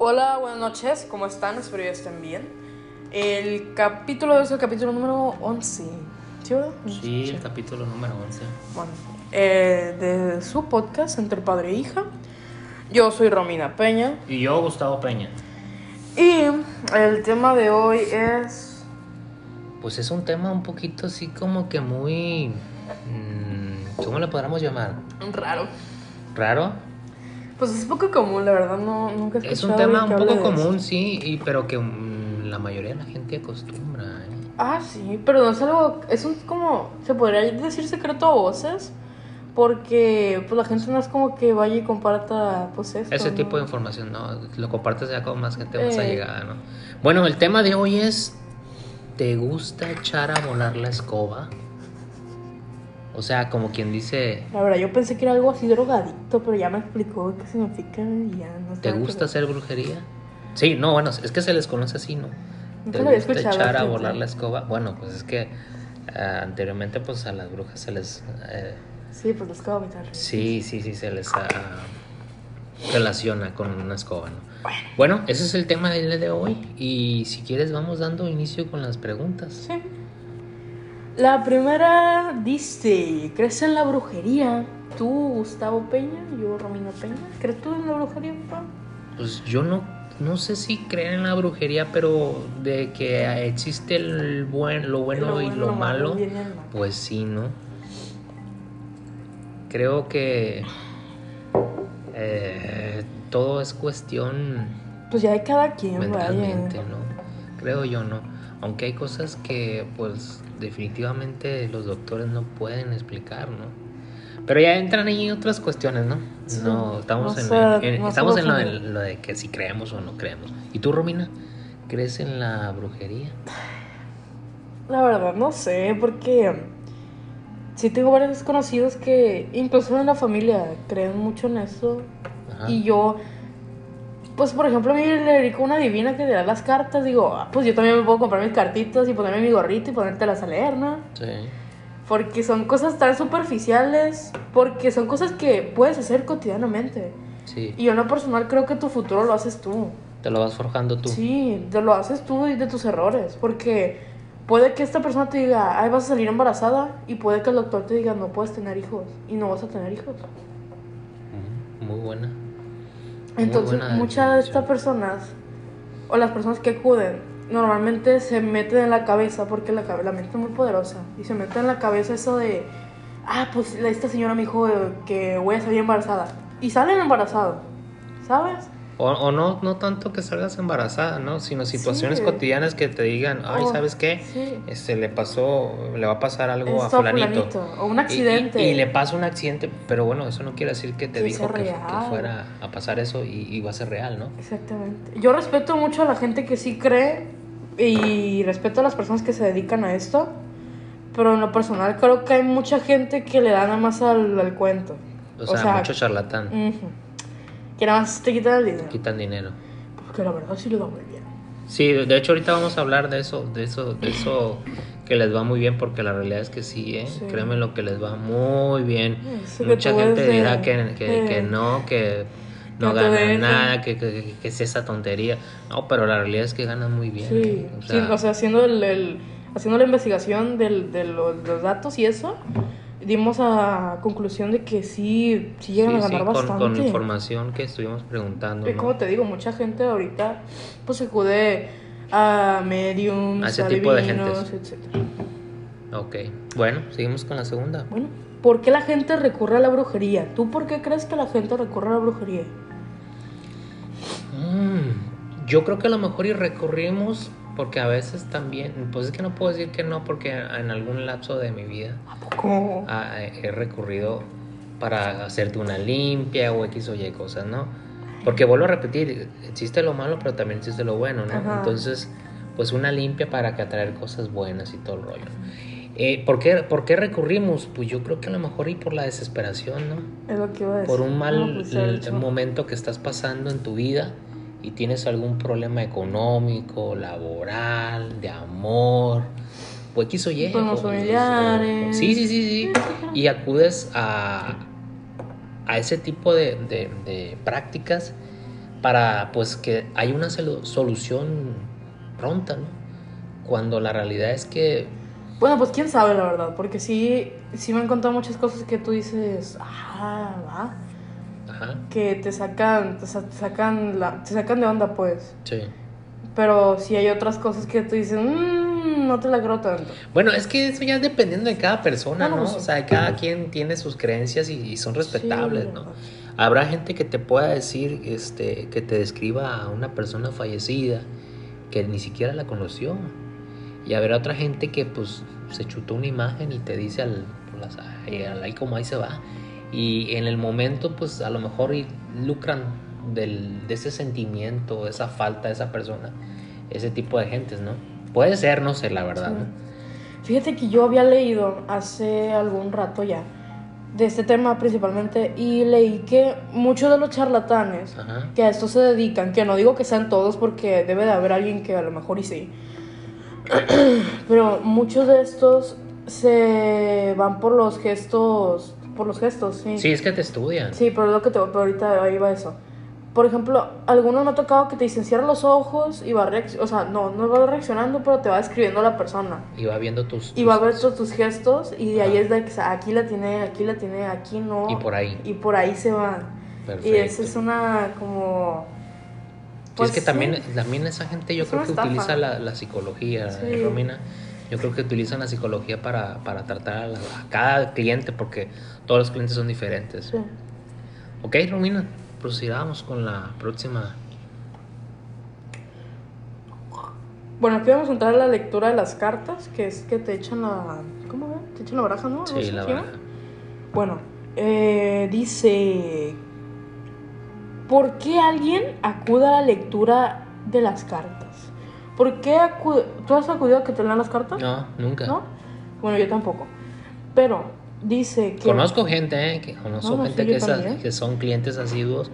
Hola, buenas noches, ¿cómo están? Espero que estén bien. El capítulo es el capítulo número 11. ¿Sí, verdad? Sí, el capítulo número 11. Bueno, eh, de su podcast Entre Padre e Hija. Yo soy Romina Peña. Y yo, Gustavo Peña. Y el tema de hoy es. Pues es un tema un poquito así como que muy. mm, ¿Cómo le podríamos llamar? raro. ¿Raro? Pues es poco común, la verdad, no, nunca he Es un tema un poco común, eso. sí, y, pero que mm, la mayoría de la gente acostumbra. ¿eh? Ah, sí, pero no es algo. Es un como. Se podría decir secreto a voces. Porque pues la gente no es como que vaya y comparta pues esto. Ese ¿no? tipo de información, ¿no? Lo compartes ya con más gente más Eh. allegada, ¿no? Bueno, el tema de hoy es. ¿Te gusta echar a volar la escoba? O sea, como quien dice. La verdad, yo pensé que era algo así drogadicto, pero ya me explicó qué significa y ya no sé. ¿Te gusta hacer brujería? Sí, no, bueno, es que se les conoce así, ¿no? Nunca ¿Te gusta echar a volar la escoba? Bueno, pues es que ah, anteriormente pues a las brujas se les... eh, Sí, pues de meter. sí, sí, sí, se les ah, relaciona con una escoba, ¿no? Bueno, ese es el tema del día de hoy y si quieres vamos dando inicio con las preguntas. Sí. La primera dice: ¿Crees en la brujería? Tú, Gustavo Peña, yo, Romina Peña. ¿Crees tú en la brujería, papá? Pues yo no, no sé si creen en la brujería, pero de que existe el buen, lo bueno y lo malo, pues sí, ¿no? Creo que eh, todo es cuestión Pues ya de cada quien, mentalmente, vaya. ¿no? Creo yo, ¿no? Aunque hay cosas que, pues, definitivamente los doctores no pueden explicar, ¿no? Pero ya entran ahí otras cuestiones, ¿no? Sí. No, estamos No en, sé, en- no estamos en lo, de, lo de que si creemos o no creemos. ¿Y tú, Romina? ¿Crees en la brujería? La verdad, no sé, porque sí tengo varios desconocidos que, incluso en la familia, creen mucho en eso. Ajá. Y yo, pues por ejemplo, a mí le dedico una divina que le da las cartas. Digo, ah, pues yo también me puedo comprar mis cartitas y ponerme mi gorrito y ponértelas a leer, ¿no? Sí. Porque son cosas tan superficiales, porque son cosas que puedes hacer cotidianamente. Sí. Y yo en lo personal creo que tu futuro lo haces tú. Te lo vas forjando tú. Sí, te lo haces tú y de tus errores. Porque puede que esta persona te diga, ay, vas a salir embarazada. Y puede que el doctor te diga, no puedes tener hijos. Y no vas a tener hijos. Muy buena. Entonces, muchas de estas personas, o las personas que acuden, normalmente se meten en la cabeza, porque la, la mente es muy poderosa, y se meten en la cabeza eso de, ah, pues esta señora me dijo que voy a salir embarazada. Y salen embarazados, ¿sabes? O, o no, no tanto que salgas embarazada, ¿no? Sino situaciones Sí. cotidianas que te digan, ay, Oh, ¿sabes qué? sí. Este, le pasó, le va a pasar algo a Esto a fulanito. fulanito, o un accidente. Y, y le pasa un accidente, pero bueno, eso no quiere decir que te Que dijo que, fuera a pasar eso y, y va a ser real, ¿no? Exactamente. Yo respeto mucho a la gente que sí cree y respeto a las personas que se dedican a esto, pero en lo personal creo que hay mucha gente que le da nada más al, al cuento. O sea, mucho charlatán. ujú. Que nada más te quitan el dinero. Quitan dinero. Porque la verdad sí le va muy bien. Sí, de hecho ahorita vamos a hablar de eso, de eso, de eso que les va muy bien, porque la realidad es que sí, ¿eh? Sí. Créeme lo que les va muy bien. Eso Mucha gente de- dirá que, que, de- que no, que no que te gana dejan. nada, que, que, que es esa tontería. No, pero la realidad es que ganan muy bien. Sí, ¿eh? O sí, sea, o sea, haciendo, el, el- haciendo la investigación del, de los, los datos y eso, dimos a conclusión de que sí, sí llegan a sí, sí, ganar con, bastante. con información que estuvimos preguntando. Y ¿no? como te digo, mucha gente ahorita pues acude a mediums, A ese tipo de etcétera. Ok, bueno, seguimos con la segunda. Bueno, ¿por qué la gente recurre a la brujería? ¿Tú por qué crees que la gente recurre a la brujería? Mm, yo creo que a lo mejor y recurrimos porque a veces también, pues es que no puedo decir que no porque en algún lapso de mi vida ¿A poco? ah, he recurrido para hacerte una limpia o X o Y cosas, ¿no? Porque vuelvo a repetir, existe lo malo pero también existe lo bueno, ¿no? Ajá. Entonces, pues una limpia para que atraer cosas buenas y todo el rollo. Eh, ¿por, qué, ¿Por qué recurrimos? Pues yo creo que a lo mejor y por la desesperación, ¿no? Es lo que iba a decir. por un mal No, pues, momento que estás pasando en tu vida y tienes algún problema económico, laboral, de amor, o X o Y. Familiares. Sí, sí, sí, sí. Y acudes a, a ese tipo de, de- de prácticas para pues que hay una solu- solución pronta, ¿no? Cuando la realidad es que Bueno, pues quién sabe la verdad, porque sí, sí me han contado muchas cosas que tú dices, ah, va, ajá, que te sacan, te, sa- te sacan, la, te sacan de onda, pues. sí. Pero sí hay otras cosas que tú dices, mmm, no te la creo tanto. Bueno, es que eso ya es dependiendo de cada persona, no, ¿no? pues. O sea, cada quien tiene sus creencias y, y son respetables, Sí, ¿no? verdad. Habrá gente que te pueda decir, este, que te describa a una persona fallecida que ni siquiera la conoció. Y habrá otra gente que pues se chutó una imagen y te dice al, al- ahí como ahí se va. Y en el momento pues a lo mejor lucran del, de ese sentimiento, de esa falta de esa persona, ese tipo de gentes, ¿no? Puede ser, no sé, la verdad, Sí. ¿no? Fíjate que yo había leído hace algún rato ya de este tema principalmente y leí que muchos de los charlatanes Ajá. que a esto se dedican, que no digo que sean todos porque debe de haber alguien que a lo mejor y sí, pero muchos de estos se van por los gestos, por los gestos, sí. Sí, es que te estudian. Sí, pero lo que te pero ahorita ahí va eso. Por ejemplo, algunos me ha tocado que te dicen cierra los ojos y va reaccionando, o sea, no, no va reaccionando, pero te va describiendo la persona. Y va viendo tus... Y va a ver todos tus gestos y de ahí es de que aquí la tiene, aquí la tiene, aquí no. Y por ahí. Y por ahí se van. Perfecto. Y esa es una como... Sí, pues, es que sí. también, también esa gente yo Es creo que estafa. utiliza la, la psicología, Sí. Romina. Yo creo que utilizan la psicología para, para tratar a, la- a cada cliente porque todos los clientes son diferentes. Sí. Ok, Romina, procedamos con la próxima. Bueno, aquí vamos a entrar a la lectura de las cartas, que es que te echan la... ¿Cómo ve? Te echan la baraja, ¿no? Sí, la baraja. Bueno, eh, dice... ¿Por qué alguien acude a la lectura de las cartas? ¿Por qué acude... ¿Tú has acudido a que te lean las cartas? No, nunca. ¿No? Bueno, yo tampoco. Pero dice que... Conozco gente, eh, que conozco No, no, gente sí, que, que son clientes asiduos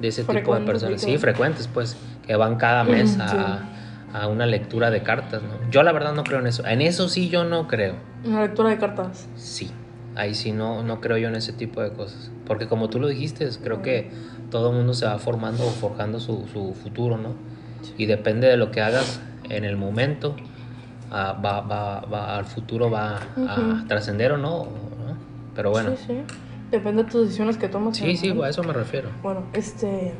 de ese tipo de Frecuentes, personas. Sí, frecuentes, pues, que van cada mes Sí. a, a una lectura de cartas, ¿no? Yo la verdad no creo en eso. En eso sí yo no creo. Una lectura de cartas. Sí, ahí sí no, no creo yo en ese tipo de cosas. Porque como tú lo dijiste, creo que todo el mundo se va formando o forjando su, su futuro, ¿no? Y depende de lo que hagas en el momento, ah, va, va, va- al futuro va a Ujú. trascender o no, ¿no? Pero bueno, Sí, sí. Depende de tus decisiones que tomas. sí, sí, momento. a eso me refiero. Bueno, este...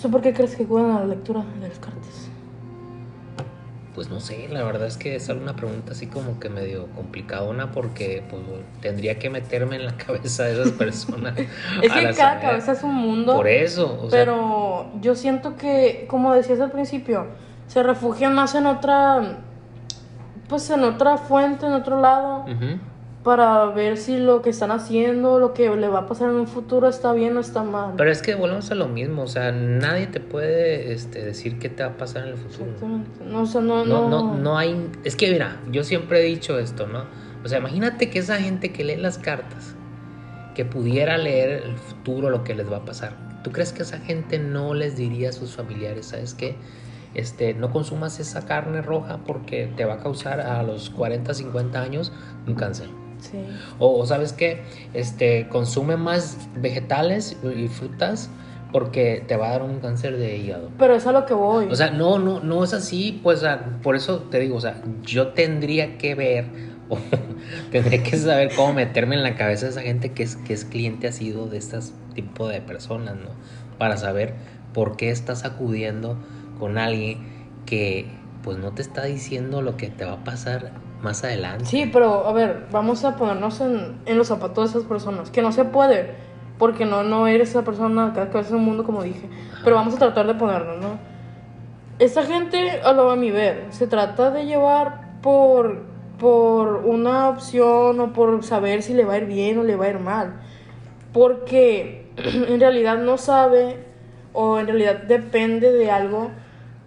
¿Tú por qué crees que acuden a la lectura de las cartas? Pues no sé, la verdad es que es una pregunta así como que medio complicadona porque pues tendría que meterme en la cabeza de esas personas. Es que cada saber. cabeza es un mundo. Por eso, o sea, pero yo siento que, como decías al principio, se refugian más en otra, pues en otra fuente, en otro lado, ujú. Para ver si lo que están haciendo, lo que le va a pasar en un futuro está bien o está mal. Pero es que volvemos a lo mismo, o sea, nadie te puede este, decir qué te va a pasar en el futuro. Exactamente. No, o sea, no, No, no, no, no hay... Es que mira, yo siempre he dicho esto, ¿no? O sea, imagínate que esa gente que lee las cartas, que pudiera leer el futuro, lo que les va a pasar, ¿tú crees que esa gente no les diría a sus familiares, sabes qué? Este, no consumas esa carne roja porque te va a causar a los 40, 50 años un cáncer. Sí. O, o, sabes qué, este, consume más vegetales y frutas porque te va a dar un cáncer de hígado. Pero es a lo que voy. O sea, no, no, no es así, pues o sea, por eso te digo, o sea, yo tendría que ver o tendría que saber cómo meterme en la cabeza de esa gente que es, que es cliente asiduo de este tipo de personas, ¿no? Para saber por qué estás acudiendo con alguien que pues no te está diciendo lo que te va a pasar más adelante. Sí, pero a ver, vamos a ponernos en, en los zapatos de esas personas, que no se puede, porque no, no eres esa persona, cada cabeza es un mundo, como dije, pero vamos a tratar de ponernos, ¿no? Esta gente, a lo a mi ver, se trata de llevar por, por una opción o por saber si le va a ir bien o le va a ir mal, porque en realidad no sabe o en realidad depende de algo,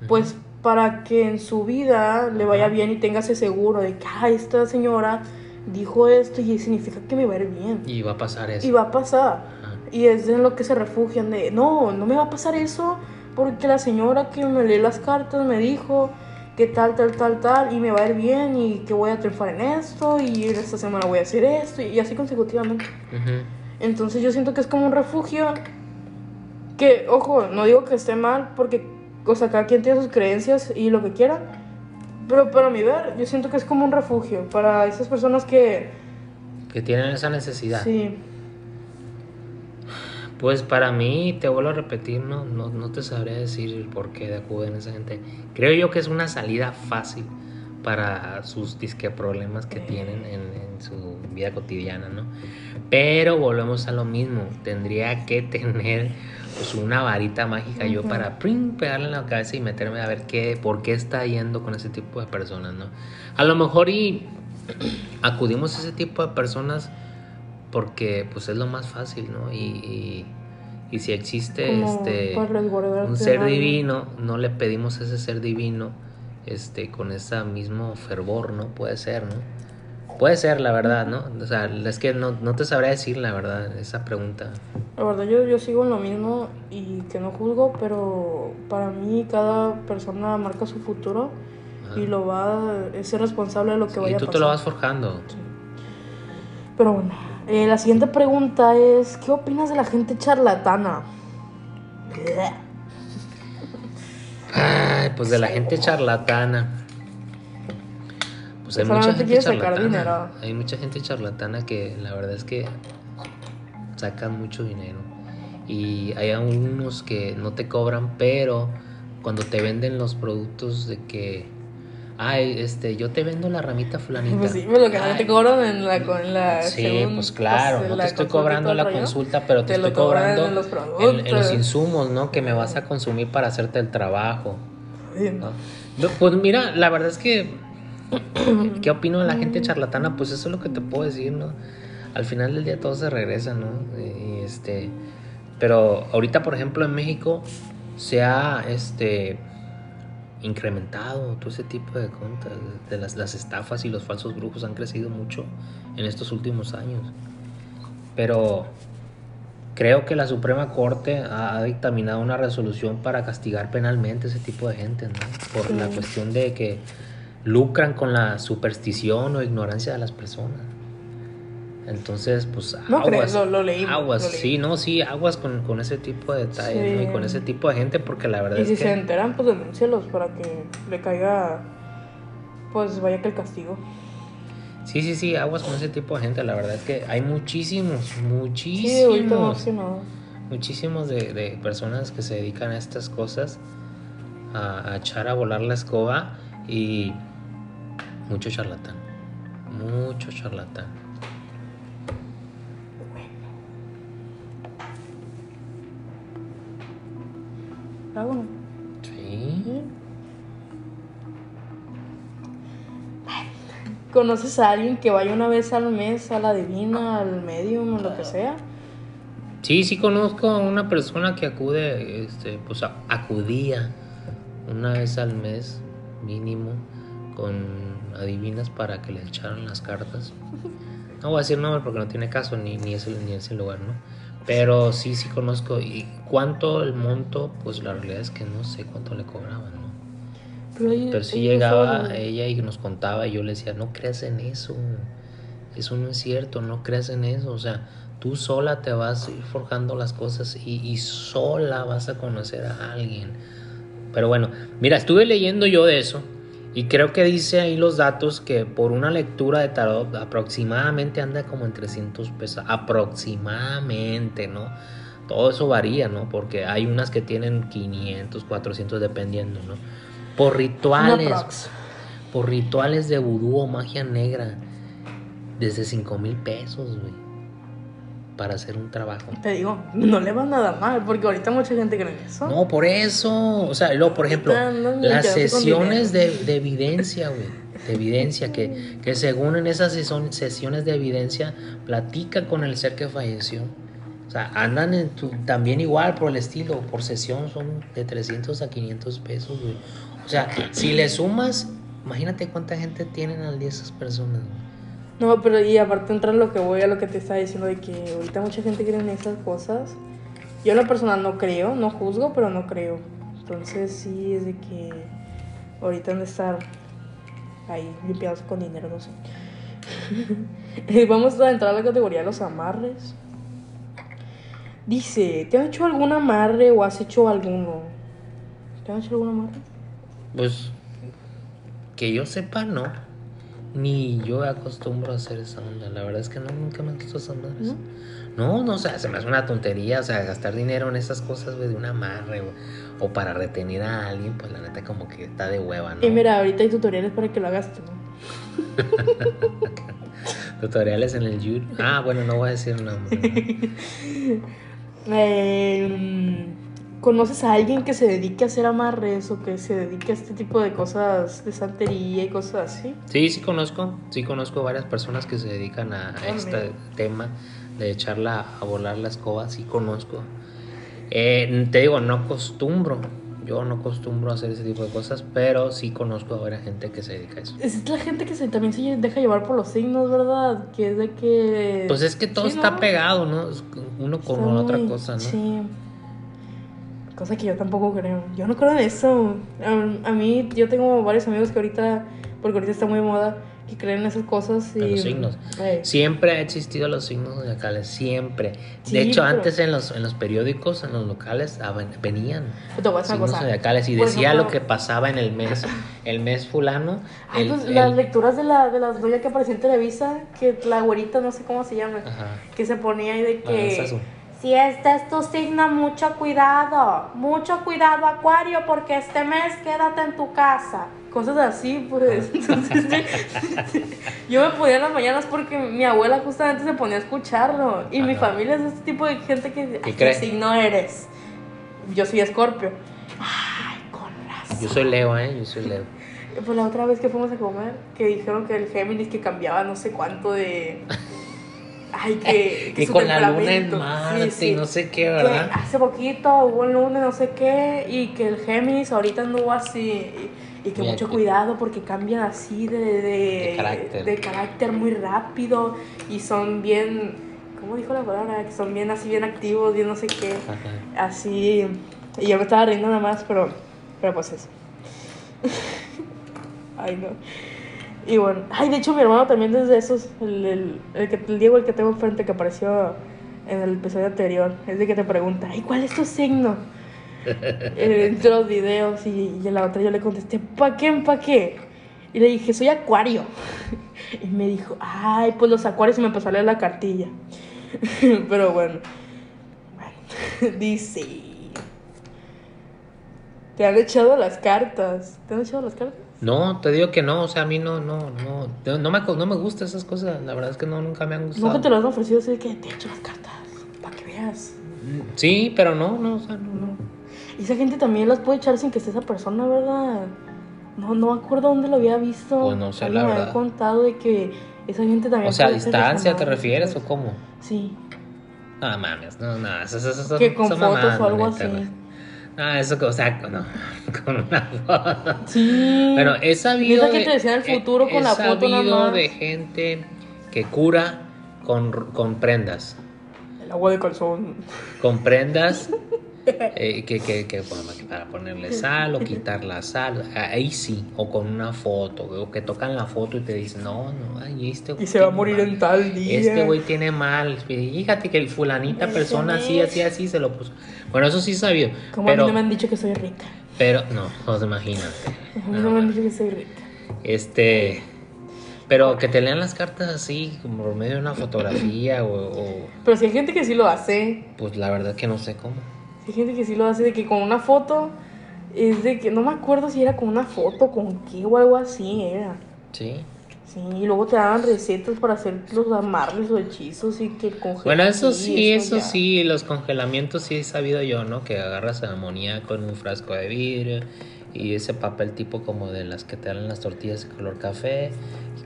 pues para que en su vida le vaya bien y tenga ese seguro de que, ah, esta señora dijo esto y significa que me va a ir bien. Y va a pasar eso. Y va a pasar. Ajá. Y es en lo que se refugian de, no, no me va a pasar eso porque la señora que me lee las cartas me dijo que tal, tal, tal, tal, y me va a ir bien y que voy a triunfar en esto y esta semana voy a hacer esto y así consecutivamente. Ujú. Entonces yo siento que es como un refugio Que, ojo, no digo que esté mal, porque, o sea, cada quien tiene sus creencias y lo que quiera. Pero para mi ver, yo siento que es como un refugio para esas personas que... Que tienen esa necesidad. Sí. Pues para mí, te vuelvo a repetir, no, no, no te sabría decir el por qué acuden esa gente. Creo yo que es una salida fácil para sus disque problemas que tienen en, en su vida cotidiana, ¿no? Pero volvemos a lo mismo, tendría que tener pues, una varita mágica yo para prim, pegarle en la cabeza y meterme a ver qué, por qué está yendo con ese tipo de personas, ¿no? A lo mejor y acudimos a ese tipo de personas porque pues es lo más fácil, ¿no? Y, y, y si existe Como este un ser algo. divino, no le pedimos a ese ser divino este con ese mismo fervor, ¿no? Puede ser, ¿no? Puede ser, la verdad, ¿no? O sea, es que no, no te sabría decir la verdad esa pregunta. La verdad, yo, yo sigo en lo mismo y que no juzgo, pero para mí cada persona marca su futuro Ajá. y lo va es ser responsable de lo que y vaya a tú pasar. te lo vas forjando. Pero bueno, eh, la siguiente pregunta es, ¿qué opinas de la gente charlatana? Ay, pues de la gente charlatana. Pues hay mucha gente charlatana. Hay mucha gente charlatana que la verdad es que sacan mucho dinero. Y hay algunos que no te cobran, pero cuando te venden los productos de que, ay, este, yo te vendo la ramita fulanita. Pues sí, pues lo que no te cobran en la... En la Sí, según, pues claro, pues, no te estoy cobrando la consulta, pero te, Te estoy cobran cobrando en los en- en los insumos, ¿no? Que me vas a consumir para hacerte el trabajo. No, Pues mira, la verdad es que, ¿qué opino de la gente charlatana? Pues eso es lo que te puedo decir, ¿no? Al final del día todo se regresa, ¿no? Y, este, pero ahorita, por ejemplo, en México se ha, este, incrementado todo ese tipo de contas, de las, las estafas y los falsos brujos han crecido mucho en estos últimos años. Pero creo que la Suprema Corte ha, dictaminado una resolución para castigar penalmente ese tipo de gente, ¿no? Por la cuestión de que lucran con la superstición o ignorancia de las personas. Entonces, pues No aguas. lo- lo leí, Aguas, lo leí. sí, no, sí, aguas con, con ese tipo de detalles, ¿no? Y Sí. con ese tipo de gente, porque la verdad Y es si que... se enteran, pues denúncialos para que le caiga, pues vaya que el castigo. Sí, sí, sí, aguas con ese tipo de gente. La verdad es que hay muchísimos, Sí, muchísimos, nada. muchísimos de, de personas que se dedican a estas cosas, a, a echar a volar la escoba y mucho charlatán, mucho charlatán. Bueno. Sí. ¿Conoces a alguien que vaya una vez al mes a la divina, al medium o lo que sea? Sí, sí conozco a una persona que acude, este, pues acudía una vez al mes mínimo con adivinas para que le echaran las cartas. No voy a decir nombre porque no tiene caso ni, ni, ese, ni ese lugar, ¿no? Pero sí, sí conozco. ¿Y cuánto el monto? Pues la realidad es que no sé cuánto le cobraban, ¿no? Pero, ahí- Pero sí ellos llegaba son- ella y nos contaba y yo le decía, no creas en eso, eso no es cierto, no creas en eso, o sea, tú sola te vas a ir forjando las cosas y, y sola vas a conocer a alguien. Pero bueno, mira, estuve leyendo yo de eso y creo que dice ahí los datos que por una lectura de tarot aproximadamente anda como en 300 pesos, aproximadamente, ¿no? Todo eso varía, ¿no? Porque hay unas que tienen 500, 400 dependiendo, ¿no? Por rituales, por rituales de vudú o magia negra, desde 5 mil pesos, güey, para hacer un trabajo. Te digo, no le va nada mal, porque ahorita mucha gente cree en eso. No, por eso. O sea, luego, por ejemplo, Ahorita andan las quedándose con sesiones de, de evidencia, güey. De evidencia, que, que según en esas sesiones de evidencia, platica con el ser que falleció. O sea, andan en tu- también igual por el estilo. Por sesión son de 300 a 500 pesos, güey. O sea, si le sumas, imagínate cuánta gente tienen al día esas personas, güey. No, pero y aparte entra lo que voy a lo que te estaba diciendo de que ahorita mucha gente cree en esas cosas. Yo en lo personal no creo, no juzgo, pero no creo. Entonces sí es de que ahorita han de estar ahí limpiados con dinero, no sé. Vamos a entrar a la categoría de los amarres. Dice, ¿te han hecho algún amarre o has hecho alguno? ¿Te han hecho algún amarre? Pues que yo sepa, no. Ni yo acostumbro a hacer esa onda. La verdad es que no, nunca me gustado esas madres. No, no, o sea, se me hace una tontería, o sea, gastar dinero en esas cosas, güey, de un amarre, güey, o para retener a alguien, pues la neta como que está de hueva, ¿no? Y mira, ahorita hay tutoriales para que lo hagas tú. Tutoriales en el YouTube. Ah, bueno, no voy a decir nombre. ¿no? Eh, ¿Conoces a alguien que se dedique a hacer amarres o que se dedique a este tipo de cosas de santería y cosas así? Sí, sí conozco, sí conozco varias personas que se dedican a Ah, este mira. tema de echarla a volar la escoba, sí conozco. Eh, te digo, no acostumbro, yo no acostumbro a hacer ese tipo de cosas, pero sí conozco a varias gente que se dedica a eso. Es la gente que se, también se deja llevar por los signos, ¿verdad? Que es de que... Pues es que todo Sí, está ¿no? pegado, ¿no? Uno con otra cosa, ¿no? Sí. Cosa que yo tampoco creo. Yo no creo en eso. A, a mí, yo tengo varios amigos que ahorita, porque ahorita está muy de moda, que creen en esas cosas. Y, En los signos. Eh, Siempre ha existido los signos zodiacales, siempre. Sí, de hecho, pero- antes en los, en los periódicos, en los locales, ah, ven- venían una signos zodiacales y Por decía ejemplo- lo que pasaba en el mes, el mes fulano. Ay, el- pues, el- las lecturas de, la, de las doñas que apareció en Televisa, que la güerita, no sé cómo se llama, Ajá. que se ponía ahí de Ah, que... un- Si este es tu signo, mucho cuidado, mucho cuidado Acuario, porque este mes quédate en tu casa. Cosas así, pues. Entonces, yo me ponía en las mañanas porque mi abuela justamente se ponía a escucharlo. Y mi familia es este tipo de gente que... ¿Qué ¿Qué signo eres? Yo soy Escorpio. Ay, con razón. Yo soy Leo, ¿eh? Yo soy Leo. Pues la otra vez que fuimos a comer, que dijeron que el Géminis que cambiaba no sé cuánto de... Ay, que... que Y con la luna en. Marte Sí, y no sé qué, Que ¿verdad? hace poquito hubo el lunes no sé qué y que el Géminis ahorita anduvo así y, y que mucho cuidado porque cambian así de, de, De carácter. de carácter muy rápido y son bien, ¿cómo dijo la palabra? Que son bien así, bien activos, bien no sé qué, Ajá. así y yo me estaba riendo nada más, pero, pero pues eso. Ay no. Y bueno, ay, de hecho mi hermano también es de esos, el, el, el, que, el Diego, el que tengo enfrente que apareció en el episodio anterior, es de que te pregunta, ay, ¿cuál es tu signo? Eh, entre los videos y, y en la otra yo le contesté, ¿pa qué, pa qué? Y le dije, soy acuario. Y me dijo, ay, pues los acuarios y me empezó a leer la cartilla. Pero bueno, bueno, dice, te han echado las cartas, ¿te han echado las cartas? No, te digo que no, o sea, a mí no, no, no, no, no me, no me gustan esas cosas, la verdad es que no, nunca me han gustado. Nunca te lo han ofrecido así de que te echo las cartas, para que veas. Sí, pero no, no, o sea, no, no. Y esa gente también las puede echar sin que esté esa persona, ¿verdad? No, no me acuerdo dónde lo había visto. Pues no sé, la me había verdad. contado de que esa gente también O sea, a puede distancia te refieres o cómo? Sí. No mames, no, no, eso, eso, eso, Que con fotos mamadas, o algo así. No, eso, o sea, no, con una foto. Sí. Bueno, he sabido. Esa gente decía en el he- futuro con he la foto nada sabido de gente que cura con, con prendas. El agua de calzón. Con prendas eh, que, que, que para ponerle sal o quitar la sal. Ahí sí, o con una foto, o que tocan la foto y te dicen, no, no, ay, este güey Y se va a morir mal. en tal día. Este güey tiene mal. Fíjate que el fulanita persona así, así, así se lo puso. Bueno, eso sí sabido. Como a Pero, mí no me han dicho que soy rica. pero, no, no imagínate. A mí No, no me han dicho que soy rica. Este. Pero que te lean las cartas así, como por medio de una fotografía o, o- Pero si hay gente que sí lo hace. Pues la verdad que no sé cómo. Hay gente que sí lo hace de que con una foto. Es de que no me acuerdo si era con una foto, con qué o algo así era. Sí. Sí, y luego te daban recetas para hacer los amarres o hechizos y que congelar. Bueno, eso sí, eso ya. sí, los congelamientos sí he sabido yo, ¿no? Que agarras el amoníaco en un frasco de vidrio y ese papel tipo como de las que te dan las tortillas de color café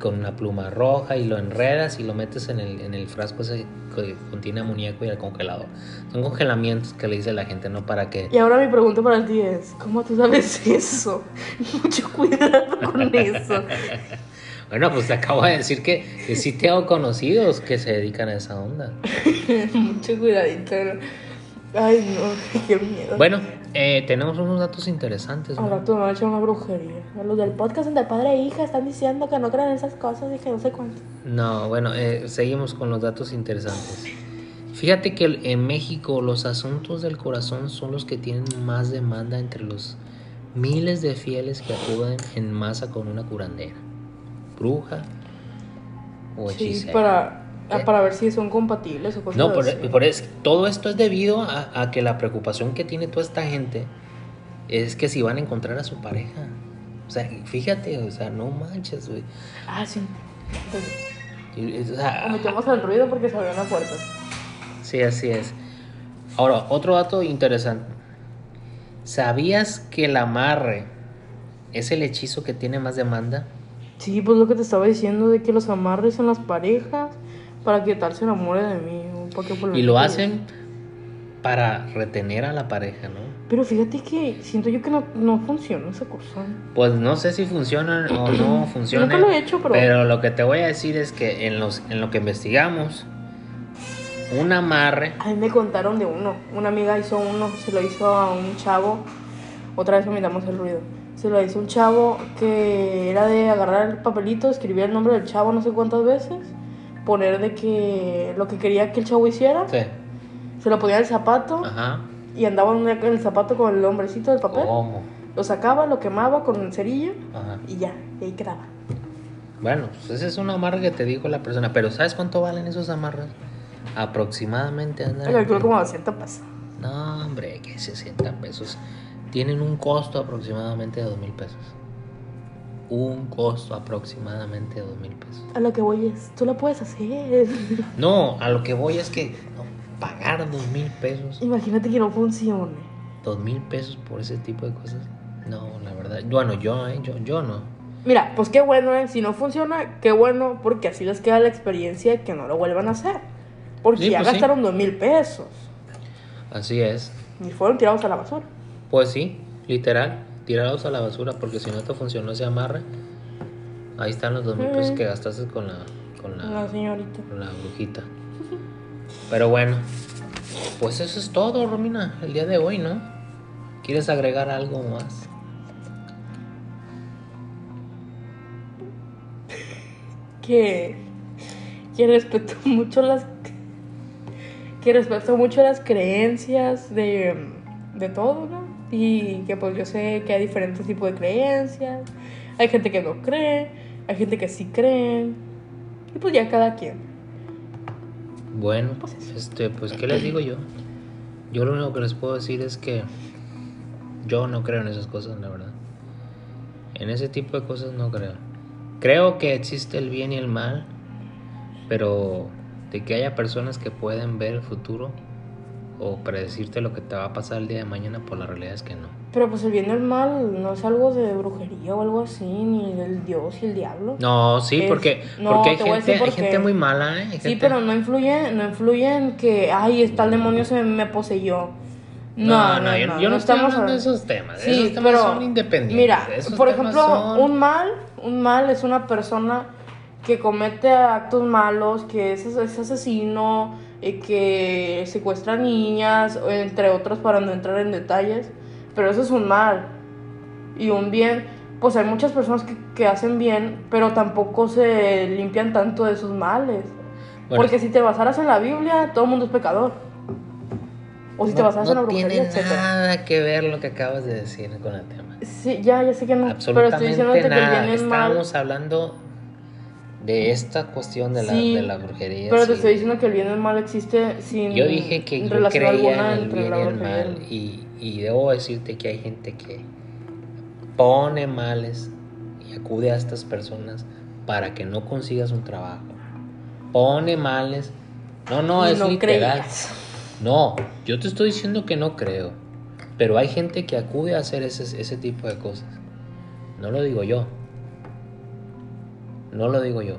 con una pluma roja y lo enredas y lo metes en el, en el frasco ese que contiene amoníaco y al congelador. Son congelamientos que le dice la gente, ¿no? Para que... Y ahora mi pregunta para ti es, ¿cómo tú sabes eso? Mucho cuidado con eso. Bueno, pues te acabo de decir que, que sí tengo conocidos que se dedican a esa onda. Mucho cuidadito. Ay, no, qué miedo. Bueno, eh, tenemos unos datos interesantes, Al ¿no? rato me van a echar una brujería. Los del podcast entre padre e hija están diciendo que no creen en esas cosas y que no sé cuánto. No, bueno, eh, seguimos con los datos interesantes. Fíjate que en México los asuntos del corazón son los que tienen más demanda entre los miles de fieles que acuden en masa con una curandera, bruja o Sí, hechicera. para, ah, para ver si son compatibles o cosas No, por, así. por eso, todo esto es debido a, a que la preocupación que tiene toda esta gente es que si van a encontrar a su pareja. O sea, fíjate, o sea, no manches, güey. Ah, sí. Entonces, o sea, omitamos el ruido porque se abrió una puerta. Sí, así es. Ahora, otro dato interesante. ¿Sabías que el amarre es el hechizo que tiene más demanda? Sí, pues lo que te estaba diciendo de que los amarres en las parejas para que tal se enamore de mí. para Y lo hacen para retener a la pareja, ¿no? Pero fíjate que siento yo que no, no funciona esa cosa. Pues no sé si funcionan o no funcionan. Nunca lo he hecho, pero- lo que te voy a decir es que en, los, en lo que investigamos, un amarre... A mí me contaron de uno. Una amiga hizo uno, se lo hizo a un chavo. Otra vez omitamos el ruido. Se lo hizo un chavo que era de agarrar el papelito, escribir el nombre del chavo no sé cuántas veces, poner de que lo que quería que el chavo hiciera, Sí. se lo ponía en el zapato Ajá. y andaba en el zapato con el hombrecito del papel. ¿Cómo? Lo sacaba, lo quemaba con el cerillo Ajá. y ya, y ahí quedaba. Bueno, pues ese es un amarre que te dijo la persona. Pero ¿sabes cuánto valen esos amarres? Aproximadamente andan entre- como 200 pesos. No, hombre, que 60 pesos. Tienen un costo aproximadamente de 2 mil pesos. Un costo aproximadamente de 2 mil pesos. A lo que voy es, tú lo puedes hacer. No, a lo que voy es que no, pagar 2 mil pesos. Imagínate que no funcione. 2 mil pesos por ese tipo de cosas. No, la verdad. Bueno, yo, eh, yo, yo no. Mira, pues qué bueno, ¿eh? Si no funciona, qué bueno, porque así les queda la experiencia de que no lo vuelvan a hacer. Porque Sí, ya pues gastaron dos mil pesos Así es. y fueron tirados a la basura. Pues sí, literal. Tirados a la basura porque si no te funcionó ese amarre, ahí están los 2 mil pesos que gastaste con la, con la, La señorita. con la brujita. Pero bueno, pues eso es todo, Romina, el día de hoy, ¿no? ¿Quieres agregar algo más? Que, que respeto mucho las que respeto mucho las creencias de, de todo, ¿no? Y que pues yo sé que hay diferentes tipos de creencias. Hay gente que no cree, hay gente que sí cree. Y pues ya cada quien. Bueno, Pues este, pues ¿qué les digo yo? Yo lo único que les puedo decir es que yo no creo en esas cosas, la verdad. En ese tipo de cosas no creo. Creo que existe el bien y el mal, pero de que haya personas que pueden ver el futuro o predecirte lo que te va a pasar el día de mañana, pues la realidad es que no. Pero pues el bien y el mal no es algo de brujería o algo así, ni del dios y el diablo. No, sí, Es- porque, no, porque hay gente, hay gente muy mala, ¿eh? Sí, pero no influye, no influye en que, ay, está el demonio se me poseyó. No, no, no, yo, no, yo no, estamos hablando de esos temas. Sí, esos temas pero son independientes. Mira, esos por ejemplo, son- un mal, un mal es una persona que comete actos malos, que es, es asesino, eh, que secuestra niñas, entre otros para no entrar en detalles, pero eso es un mal. Y un bien, pues hay muchas personas que, que hacen bien, pero tampoco se limpian tanto de sus males. Bueno, Porque si te basaras en la Biblia, todo el mundo es pecador. O si te no, basaras en la no brujería, tiene etcétera. nada que ver lo que acabas de decir con el tema. Sí, ya, ya sé que no. Pero Absolutamente estoy diciéndote que el bien y el mal. Estábamos hablando de esta cuestión de la, Sí, de la brujería. Pero te estoy diciendo que el bien y el mal existe sin Yo dije que yo creía en el bien y el mal. Y, y debo decirte que hay gente que pone males y acude a estas personas para que no consigas un trabajo. Pone males. No, no, Y es no literal. creías. No, yo te estoy diciendo que no creo. Pero hay gente que acude a hacer ese, ese tipo de cosas. No lo digo yo. No lo digo yo.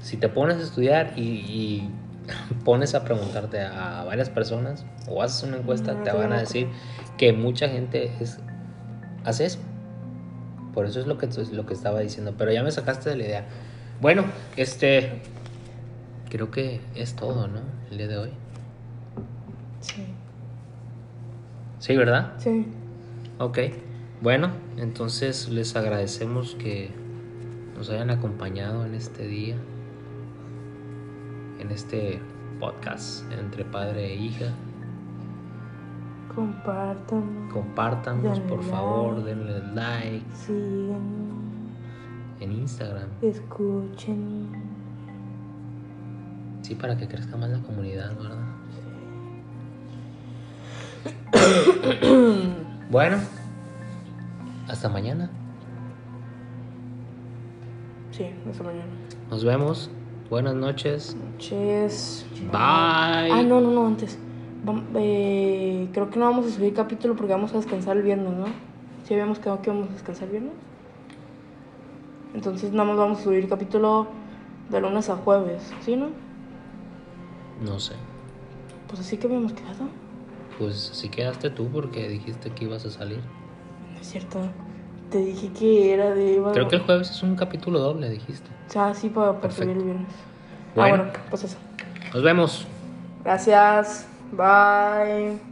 Si te pones a estudiar y, y pones a preguntarte a varias personas o haces una encuesta, No, te van a decir que mucha gente es, hace eso. Por eso es lo que, es lo que estaba diciendo. Pero ya me sacaste de la idea. Bueno, este... Creo que es todo, ¿no? El día de hoy. Sí. Sí, ¿verdad? Sí. Ok. Bueno, entonces les agradecemos que nos hayan acompañado en este día, en este podcast entre padre e hija. Compartan. Compártanos, Denle por favor, denle like Sigan. en Instagram. Escuchen. Sí, para que crezca más la comunidad, ¿verdad? bueno, hasta mañana. Sí, hasta mañana. Nos vemos. Buenas noches. Noches. Bye. Ah, no, no, no, antes. Eh, creo que no vamos a subir capítulo porque vamos a descansar el viernes, ¿no? Sí habíamos quedado que vamos a descansar el viernes. Entonces nada más vamos a subir capítulo de lunes a jueves, ¿sí, no? No sé. Pues así que habíamos quedado. Pues si quedaste tú porque dijiste que ibas a salir. No es cierto. Te dije que era de... iba- Creo que el jueves es un capítulo doble, dijiste. O sea, sí, para, para subir el viernes. Bueno. Ah, bueno, pues eso. Nos vemos. Gracias. Bye.